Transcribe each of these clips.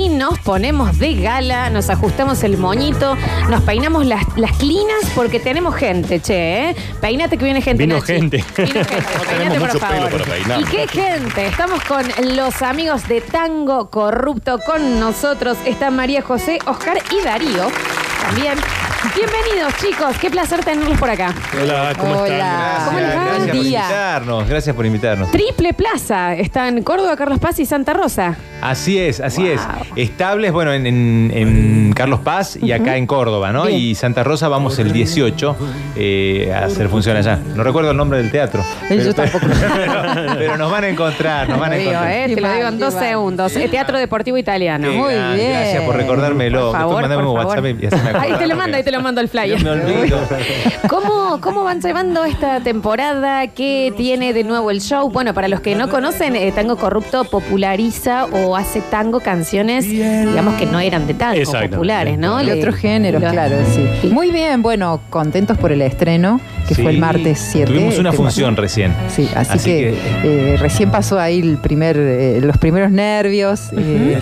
y nos ponemos de gala, nos ajustamos el moñito, nos peinamos las, las clinas porque tenemos gente, che, ¿eh? Peínate que viene gente. Vino Nachi. gente. Vino gente. Peínate, por favor. peinar. ¿Y qué gente? Estamos con los amigos de Tango Corrupto. Con nosotros está María José, Oscar y Darío. También. Bienvenidos, chicos. Qué placer tenerlos por acá. Hola, ¿cómo Hola. están? ¿Cómo les va? Gracias por día. invitarnos, gracias por invitarnos. Triple Plaza. Está en Córdoba, Carlos Paz y Santa Rosa. Así es, así Wow. es. Estables, bueno, en, en- en Carlos Paz y acá en Córdoba, ¿no? Bien. Y Santa Rosa vamos el 18 eh, a hacer función allá. No recuerdo el nombre del teatro. Pero, yo tampoco. Pero, pero nos van a encontrar, nos van a Te digo, encontrar. eh, te lo digo en dos segundos. Eh, Teatro Deportivo Italiano. Qué Muy bien. Gracias por recordármelo. Por favor, Después mandame por un favor. WhatsApp y así me Ahí te lo mando, ahí te lo mando el flyer. me olvido. ¿Cómo, ¿Cómo van llevando esta temporada? ¿Qué tiene de nuevo el show? Bueno, para los que no conocen, eh, Tango Corrupto populariza o hace tango canciones, digamos que no eran de tango, populares, ¿no? De otros géneros, claro, sí. Muy bien, bueno, contentos por el estreno, que Sí, fue el martes 7. Tuvimos una este, función recién. Sí, así, Así que, eh, recién pasó ahí el primer, eh, los primeros nervios, eh,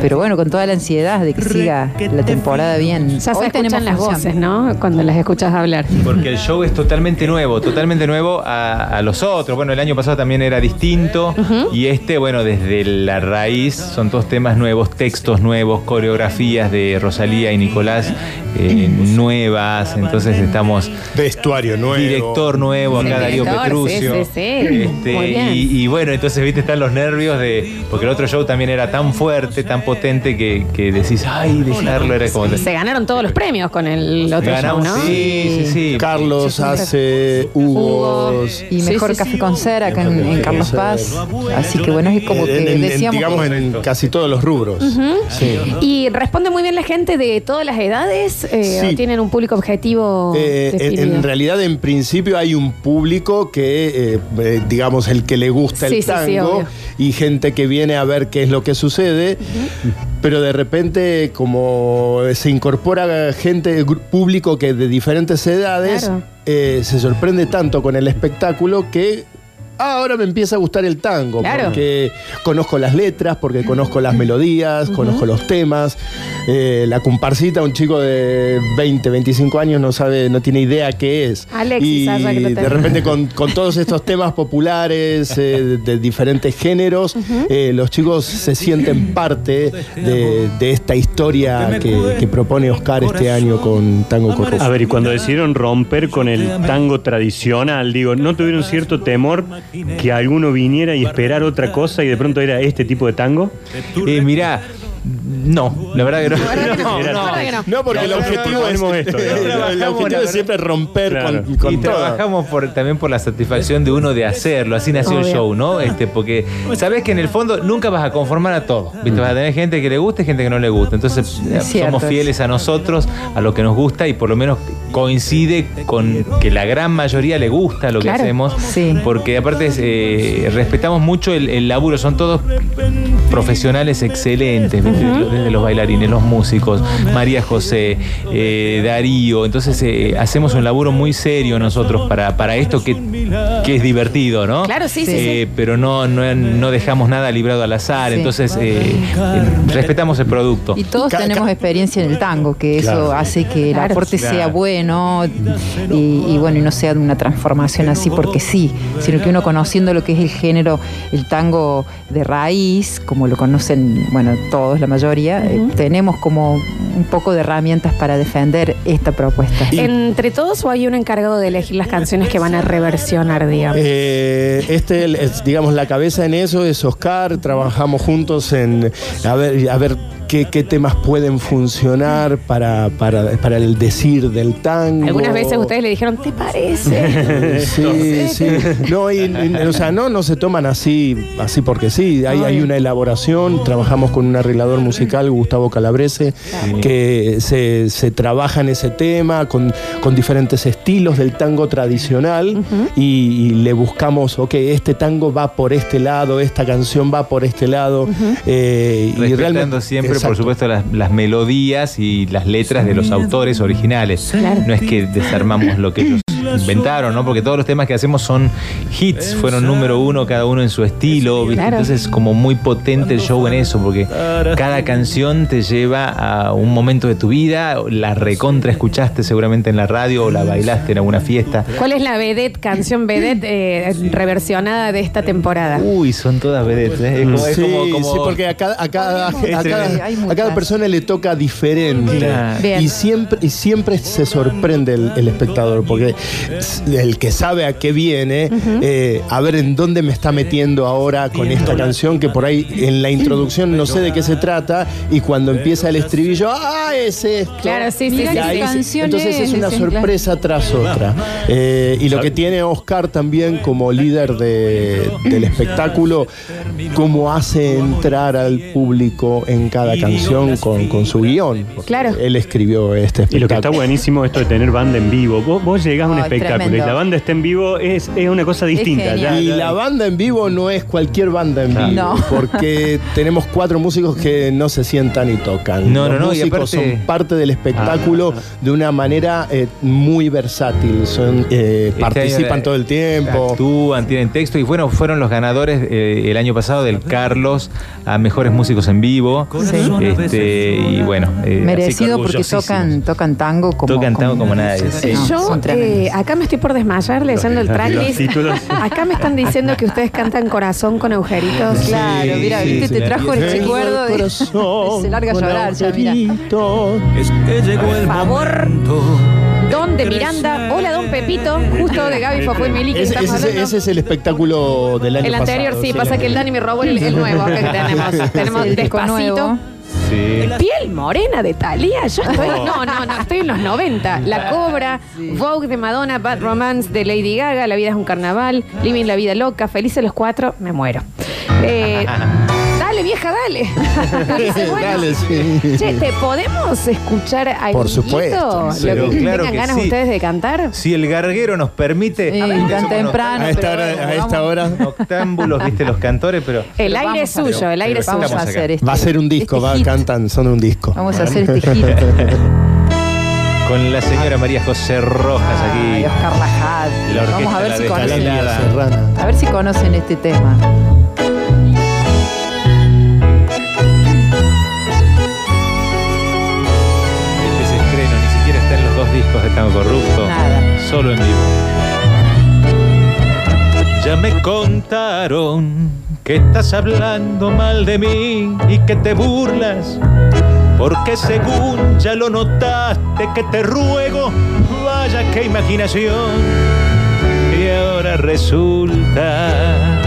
pero bueno, con toda la ansiedad de que siga la temporada bien. Ya se Hoy escuchan las función. voces, ¿no? Cuando las escuchas hablar. Porque el show es totalmente nuevo, totalmente nuevo a, a los otros. Bueno, el año pasado también era distinto. Y este, bueno, desde la raíz son todos temas nuevos, textos nuevos, coreografías de Rosalía y Nicolás eh, nuevas. Entonces estamos Vestuario nuevo. director nuevo acá, Darío director, Petrucio. sí, sí, sí. Este, Muy bien. y, y bueno, entonces, viste, están los nervios de. Porque el otro show también era tan fuerte, tan potente que, que decís, ay, dejarlo era como. Se ganaron todos los premios con el otro Ganamos, show, ¿no? Sí, sí, sí. Carlos hace Hugo. Hugos. Y mejor sí, café sí. con cera acá en, en Carlos Paz. Así que bueno, es como que En- en- decíamos. digamos que- en casi todos los rubros. Sí. Y responde muy bien la gente de todas las edades. Eh, Sí. ¿o ¿Tienen un público objetivo Eh, en, definido? en realidad, en principio, hay un público que, eh, eh, digamos, el que le gusta Sí, el sí, sí, tango obvio. y gente que viene a ver qué es lo que sucede. Pero de repente, como se incorpora gente, gru- público que de diferentes edades, Claro. eh, se sorprende tanto con el espectáculo que ahora me empieza a gustar el tango. Claro. Porque conozco las letras, porque conozco las melodías, conozco los temas. Eh, la comparsita, un chico de 20, 25 años no sabe, no tiene idea qué es. Alexis, y que lo de repente con, con todos estos temas populares eh, de, de diferentes géneros, eh, los chicos se sienten parte de, de esta historia que, que propone Oscar este año con Tango Corrupto. A ver, y cuando decidieron romper con el tango tradicional, digo, ¿no tuvieron cierto temor que alguno viniera y esperar otra cosa y de pronto era este tipo de tango? Eh, mirá, no, la verdad que no. No, porque el objetivo es esto, siempre romper Claro. con, con y todo. trabajamos por, también por la satisfacción de uno de hacerlo. Así nació el show, ¿no? Este, porque sabes que en el fondo nunca vas a conformar a todo. ¿viste? Vas a tener gente que le guste y gente que no le gusta. Entonces eh, cierto somos fieles a nosotros, a lo que nos gusta y por lo menos coincide con que la gran mayoría le gusta lo Claro. que hacemos. Sí. Porque aparte eh, respetamos mucho el, el laburo. Son todos profesionales excelentes, ¿viste? Desde los bailarines, los músicos, María José, eh, Darío. Entonces eh, hacemos un laburo muy serio nosotros para, para esto que, que es divertido, ¿no? Claro, sí, sí, Eh, Pero no, no, no dejamos nada librado al azar. Sí. Entonces eh, eh, respetamos el producto. Y todos tenemos experiencia en el tango, que eso hace que el aporte Claro. sea bueno y, y bueno, y no sea una transformación así porque sí, sino que uno conociendo lo que es el género, el tango de raíz, como lo conocen, bueno, todos, la mayoría, eh, tenemos como un poco de herramientas para defender esta propuesta. ¿Entre todos o hay un encargado de elegir las canciones que van a reversionar, digamos? Eh, este, el- es, digamos, la cabeza en eso es Oscar. Trabajamos juntos en a ver, a ver qué, qué temas pueden funcionar para, para, para el decir del tango. Algunas veces ustedes le dijeron, ¿te parece? Sí, sí. No, y, y, o sea, no, no se toman así, así porque sí. Hay, hay una elaboración. Trabajamos con un arreglador musical, Gustavo Calabrese, que se, se trabaja en ese tema con, con diferentes estilos del tango tradicional y, y le buscamos, ok, este tango va por este lado, esta canción va por este lado. eh, y realmente siempre, por supuesto, las, las melodías y las letras de los autores originales. No es que desarmamos lo que ellos inventaron, ¿no? Porque todos los temas que hacemos son hits, fueron número uno cada uno en su estilo, ¿viste? Claro. Entonces como muy potente el show en eso, porque cada canción te lleva a un momento de tu vida, la recontra escuchaste seguramente en la radio o la bailaste en alguna fiesta. ¿Cuál es la vedette, canción vedette eh, reversionada de esta temporada? Uy, son todas vedettes, ¿eh? Es como- es Sí, como- como- sí, porque a cada, a cada- a Es cada- tremendo. Hay a muchas. cada persona le toca diferente. Claro. Y siempre, y siempre se sorprende el, el espectador, porque el que sabe a qué viene, eh, a ver en dónde me está metiendo ahora con esta canción, que por ahí en la introducción no sé de qué se trata, y cuando empieza el estribillo, ¡ah, es esto! Claro, sí, sí, Mirá sí, Y qué ahí sí. se- canción entonces es una sorpresa tras otra. Eh, y lo que tiene Oscar también como líder de- del espectáculo, cómo hace entrar al público en cada canción con, con su guion. Claro. Él escribió este Y lo que está espectáculo. buenísimo esto de tener banda en vivo. Vos, vos llegás a un Espectáculo y la banda está en vivo, es, es una cosa distinta. ya- Y la banda en vivo no es cualquier banda en Claro. vivo, No. porque tenemos cuatro músicos que no se sientan y tocan. No, Los no, no, y músicos aparte- son parte del espectáculo de una manera eh, muy versátil. Son, eh, Este participan año, todo el tiempo. Actúan, tienen texto y bueno, fueron los ganadores eh, el año pasado del Carlos a Mejores Músicos en Vivo. Este, y bueno, eh, Merecido porque tocan, tocan tango como. Tocan tango como nadie, sí. No, Yo son tremendos. eh, acá me estoy por desmayar leyendo el tracklist. Acá me están diciendo que ustedes cantan corazón con agujeritos. Claro, mira, sí, viste, sí, te trajo el recuerdo de. corazón Se larga a llorar ya, mira. Por favor, Don de Miranda. Hola, Don Pepito. Justo de Gaby Facuel Mili que Ese, estamos ese- hablando. ese es el espectáculo del año el anterior pasado, sí, pasa que el Dani me robó el, el nuevo que tenemos. Tenemos El disco despacito. nuevo. Sí. Piel morena de Thalía. Yo estoy. No, no, no. Estoy en los 90. La Cobra, Vogue de Madonna, Bad Romance de Lady Gaga, La vida es un carnaval, Living la vida loca, Felices los cuatro, me muero. Eh, dale, vieja, dale. Dice, bueno, Dale, sí. Che, ¿te podemos escuchar algo? Por supuesto, Lo pero que claro tengan que ganas sí. ustedes de cantar. Si el garguero nos permite. Sí, A ver, tan somos temprano. A esta hora, a esta hora Octámbulos, viste, los cantores, pero. El Pero aire vamos es a- suyo, el aire es pero suyo. Vamos a hacer este. va a ser un disco, este va, hit. cantan, son un disco. Vamos a hacer este hit. Con la señora María José Rojas Ay, aquí. Oscar Lajad. La orquesta Vamos a ver La si Descalada. conocen. Serrana. A ver si conocen este tema. Tango Corrupto. Nada. Solo en vivo. Ya me contaron que estás hablando mal de mí y que te burlas. Porque según ya lo notaste que te ruego, vaya qué imaginación. Y ahora resulta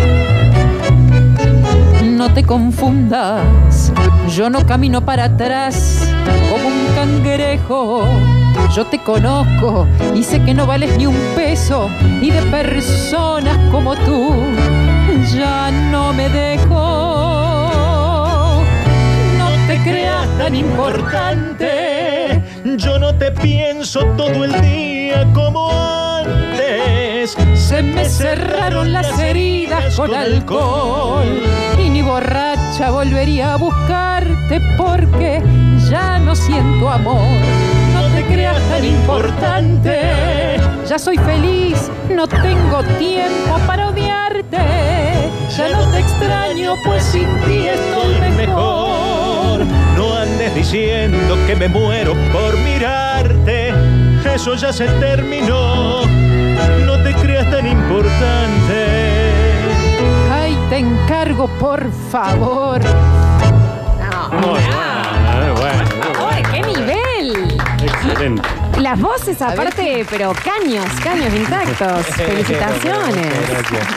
No te confundas, yo no camino para atrás como un cangrejo. Yo te conozco y sé que no vales ni un peso y de personas como tú ya no me dejo. No te creas tan importante. Yo no te pienso todo el día como antes. Se me cerraron las heridas con alcohol y ni borracha volvería a buscarte porque ya no siento amor. No te creas tan importante. Ya soy feliz, no tengo tiempo para odiarte. Ya no te extraño, pues sin ti estoy mejor. No andes diciendo que me muero por mirarte. Eso ya se terminó. No te creas tan importante. Ay, te encargo, por favor. No. Muy bueno, and Las voces aparte, pero caños, caños intactos. Felicitaciones.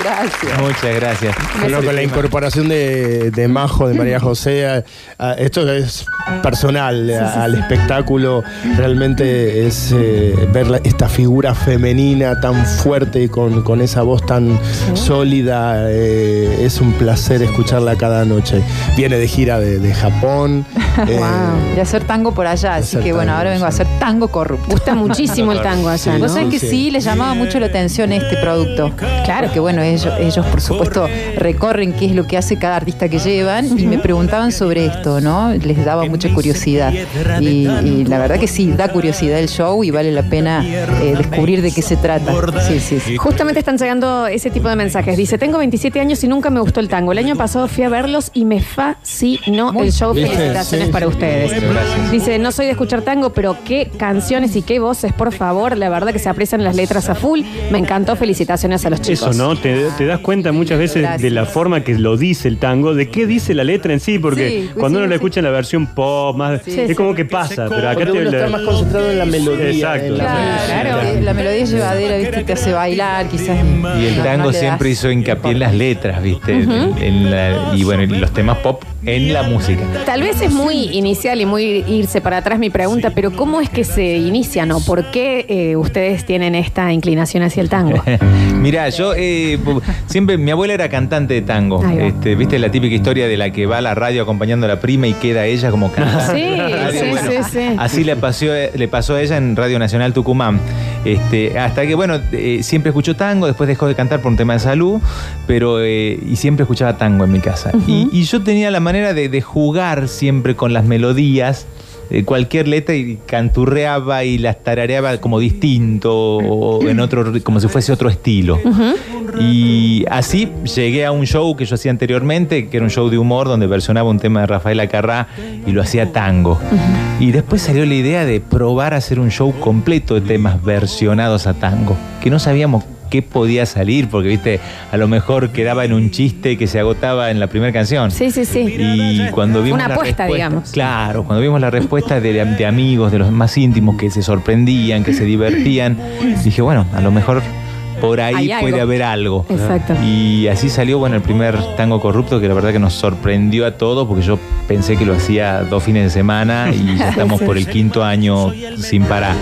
Gracias. Muchas gracias. Bueno, con la incorporación de, de Majo, de María José, a- a- esto es personal a- al espectáculo, realmente es eh, ver la- esta figura femenina tan fuerte y con, con esa voz tan sólida, eh, es un placer escucharla cada noche. Viene de gira de, de Japón, Eh, Wow. de hacer tango por allá. Así que bueno, ahora vengo a hacer tango corrupto. Gusta muchísimo el tango allá, ¿no? Vos sabés que Sí. sí, les llamaba mucho la atención este producto. Claro. Porque bueno, ellos, ellos por supuesto recorren qué es lo que hace cada artista que llevan y me preguntaban sobre esto, ¿no? Les daba mucha curiosidad. Y, y la verdad que sí, da curiosidad el show y vale la pena eh, descubrir de qué se trata. Sí, sí, sí. Justamente están llegando ese tipo de mensajes. Dice, tengo 27 años y nunca me gustó el tango. El año pasado fui a verlos y me fascinó el show. Felicitaciones Sí, para ustedes. Gracias. Dice, no soy de escuchar tango, pero qué canciones y qué voces, por favor. La verdad que se aprecian las letras a full. Me encantó. Felicitaciones a los chicos. Eso, ¿no? Te, te das cuenta muchas veces Gracias. de la forma que lo dice el tango, de qué dice la letra en sí, porque Sí, cuando uno sí, la escucha en la versión pop, más, Sí, es sí. como que pasa, pero acá te uno está más concentrado en la melodía. Exacto. la Claro, melodía. Claro. la melodía es llevadera, ¿viste? Te hace bailar, quizás. Y el tango no siempre hizo hincapié en las letras, ¿viste? En- en la- y bueno, y los temas pop en la música. Tal vez es muy inicial y muy irse para atrás mi pregunta, pero ¿cómo es que se inician o por qué eh, ustedes tienen esta inclinación hacia el tango? Mirá, yo eh, siempre, mi abuela era cantante de tango. Este, ¿Viste la típica historia de la que va a la radio acompañando a la prima y queda ella como cantante? Sí, Radio, sí, bueno, sí, sí. Así le pasó, le pasó a ella en Radio Nacional Tucumán. Este, hasta que, bueno, eh, siempre escuchó tango, después dejó de cantar por un tema de salud, pero y siempre escuchaba tango en mi casa. y, y yo tenía la manera de, de jugar siempre con las melodías. De cualquier letra y canturreaba y las tarareaba como distinto o en otro como si fuese otro estilo. Y así llegué a un show que yo hacía anteriormente, que era un show de humor donde versionaba un tema de Rafael Acarrá y lo hacía tango. Y después salió la idea de probar a hacer un show completo de temas versionados a tango, que no sabíamos qué podía salir, porque viste, a lo mejor quedaba en un chiste que se agotaba en la primera canción. Sí, sí, sí. Y cuando vimos Una apuesta, digamos. Claro, cuando vimos la respuesta de, de amigos, de los más íntimos que se sorprendían, que se divertían, dije, bueno, a lo mejor por ahí Hay algo. puede haber algo. Exacto. Y así salió, bueno, el primer tango corrupto que la verdad que nos sorprendió a todos porque yo pensé que lo hacía dos fines de semana y ya estamos por el quinto año sin parar.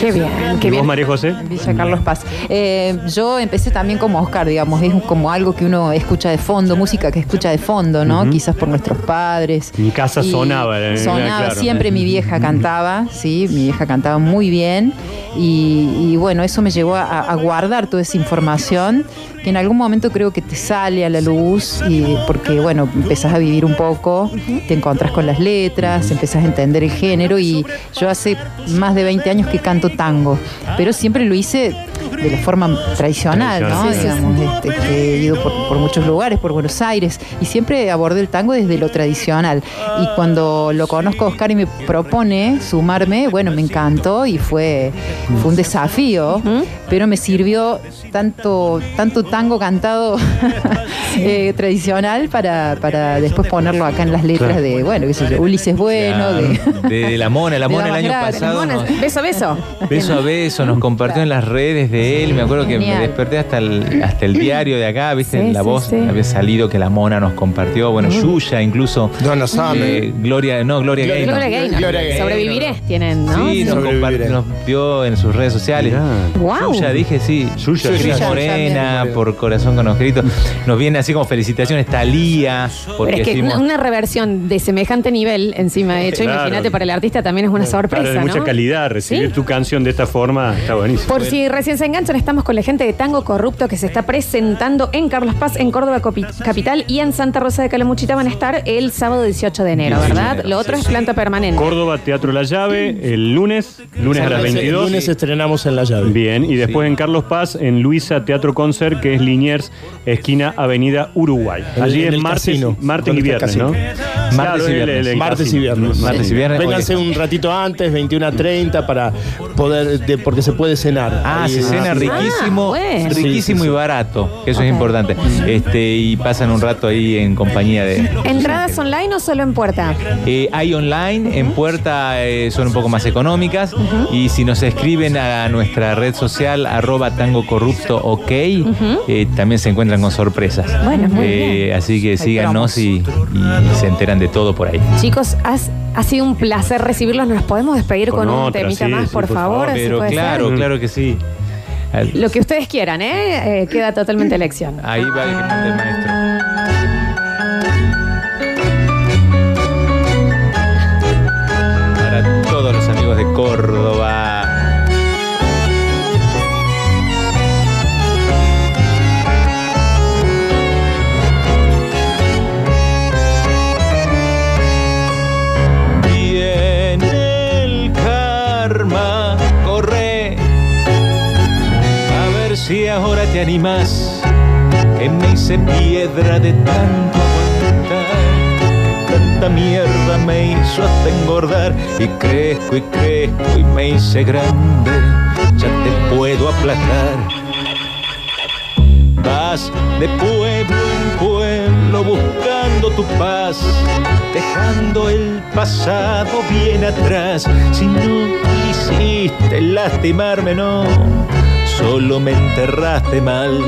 Qué bien, qué ¿Y vos, bien. María José? Villa Carlos Paz. Eh, yo empecé también como Oscar, digamos, es como algo que uno escucha de fondo, música que escucha de fondo, ¿no? Quizás por nuestros padres. Mi casa Y sonaba, eh, Sonaba, claro. siempre mi vieja cantaba, sí, mi vieja cantaba muy bien. Y, y bueno, eso me llevó a, a guardar toda esa información que en algún momento creo que te sale a la luz y porque bueno, empezás a vivir un poco, te encontrás con las letras, empezás a entender el género y yo hace más de 20 años que canto tango, pero siempre lo hice de la forma tradicional, ¿no? Tradicional. Sí, sí, Digamos, este, que he ido por, por muchos lugares, por Buenos Aires, y siempre abordé el tango desde lo tradicional. Y cuando lo conozco a Oscar y me propone sumarme, bueno, me encantó y fue, fue un desafío, pero me sirvió tanto, tanto tango cantado eh, tradicional para, para después ponerlo acá en las letras Claro. de, bueno, qué sé yo, Ulises Bueno, de... de, de la mona, la mona el año pasado. Nos- beso a beso. Beso a beso, nos compartió en las redes de él. Me acuerdo que me desperté hasta el, hasta el diario de acá, viste, Sí, la sí, voz sí. había salido que la mona nos compartió. Bueno, Yuya incluso. Donna Summer. Eh, Gloria, no, Gloria Gloria- Gaynor. Gloria Gaynor. Gloria Gaynor. Sobreviviré, tienen, ¿no? Sí, nos, nos vio en sus redes sociales. Guau. Yuya, dije sí. Yuya, Cris Yuya, Morena, por Corazón con Oscarito. Nos viene así como felicitaciones, Talía, porque Pero es que hicimos- una, una reversión de semejante nivel encima hecho, Claro. imagínate para el artista también es una sorpresa, Claro, de mucha ¿no? calidad. Recibir Sí. tu canción de esta forma está buenísimo. Por si recién se estamos con la gente de Tango Corrupto que se está presentando en Carlos Paz, en Córdoba Capital y en Santa Rosa de Calamuchita van a estar el sábado 18 de enero, 18 de ¿verdad? Lo otro es planta permanente. Córdoba, Teatro La Llave, el lunes, lunes a las El 22. lunes estrenamos en la llave. Bien, y después en Carlos Paz, en Luisa Teatro Concert, que es Liniers, esquina Avenida Uruguay. El- Allí en es el martes, martes y está viernes, el ¿no? Martes y el- viernes. el Martes y viernes. Martes y viernes. Vénganse un ratito antes, 21 a 30, para poder, de- porque se puede cenar. Ah, se cena sí. riquísimo, bueno. riquísimo Sí, sí, sí. y barato, que eso es importante. Este, y pasan un rato ahí en compañía de. ¿Entradas online o solo en puerta? Eh, hay online, en puerta eh, son un poco más económicas. Y si nos escriben a nuestra red social, arroba tango corrupto ok, eh, también se encuentran con sorpresas. Bueno, muy Eh, bien. Así que síganos y, y se enteran de todo por ahí. Chicos, has- ha sido un placer recibirlos. ¿Nos podemos despedir Con con, un temita sí, más, sí, por, por favor? Pero puede claro, ser? claro que sí. Lo que ustedes quieran, ¿eh? ¿eh? Queda totalmente elección. Ahí va el que manda el maestro. Para todos los amigos de Cor animás, que me hice piedra de tanto aguantar. Tanta mierda me hizo hasta engordar y crezco y crezco y me hice grande, ya te puedo aplastar. Vas de pueblo en pueblo buscando tu paz, dejando el pasado bien atrás. Si no quisiste lastimarme, no, solo me enterraste mal.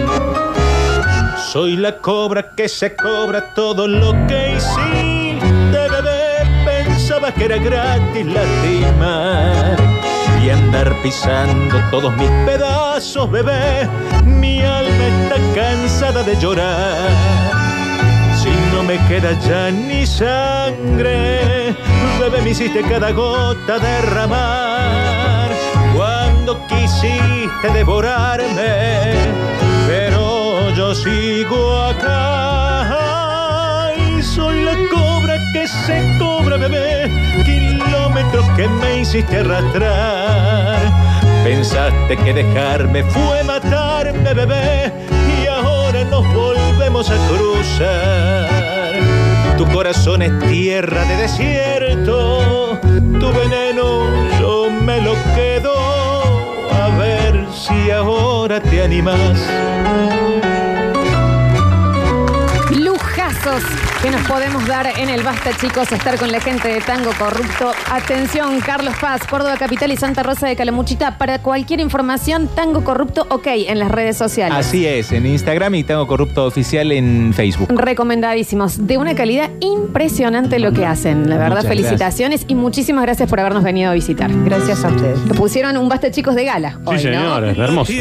Soy la cobra que se cobra todo lo que hiciste, bebé. Pensabas que era gratis lastimar y andar pisando todos mis pedazos, bebé. Mi alma está cansada de llorar. Si no me queda ya ni sangre, bebé, me hiciste cada gota derramar. Quisiste devorarme, pero yo sigo acá. Y soy la cobra que se cobra, bebé. Kilómetros que me hiciste arrastrar. Pensaste que dejarme fue matarme, bebé. Y ahora nos volvemos a cruzar. Tu corazón es tierra de desierto. Tu veneno yo me lo quedo. Si ahora te animas. Que nos podemos dar en el Basta, chicos, estar con la gente de Tango Corrupto. Atención, Carlos Paz, Córdoba Capital y Santa Rosa de Calamuchita. Para cualquier información, Tango Corrupto, ok, en las redes sociales. Así es, en Instagram y tengo Corrupto Oficial en Facebook. Recomendadísimos, de una calidad impresionante lo que hacen. La verdad, Muchas felicitaciones y muchísimas gracias por habernos venido a visitar. Gracias a ustedes. Pusieron un Basta, chicos, de gala. Sí, hoy, ¿no? señores, hermoso.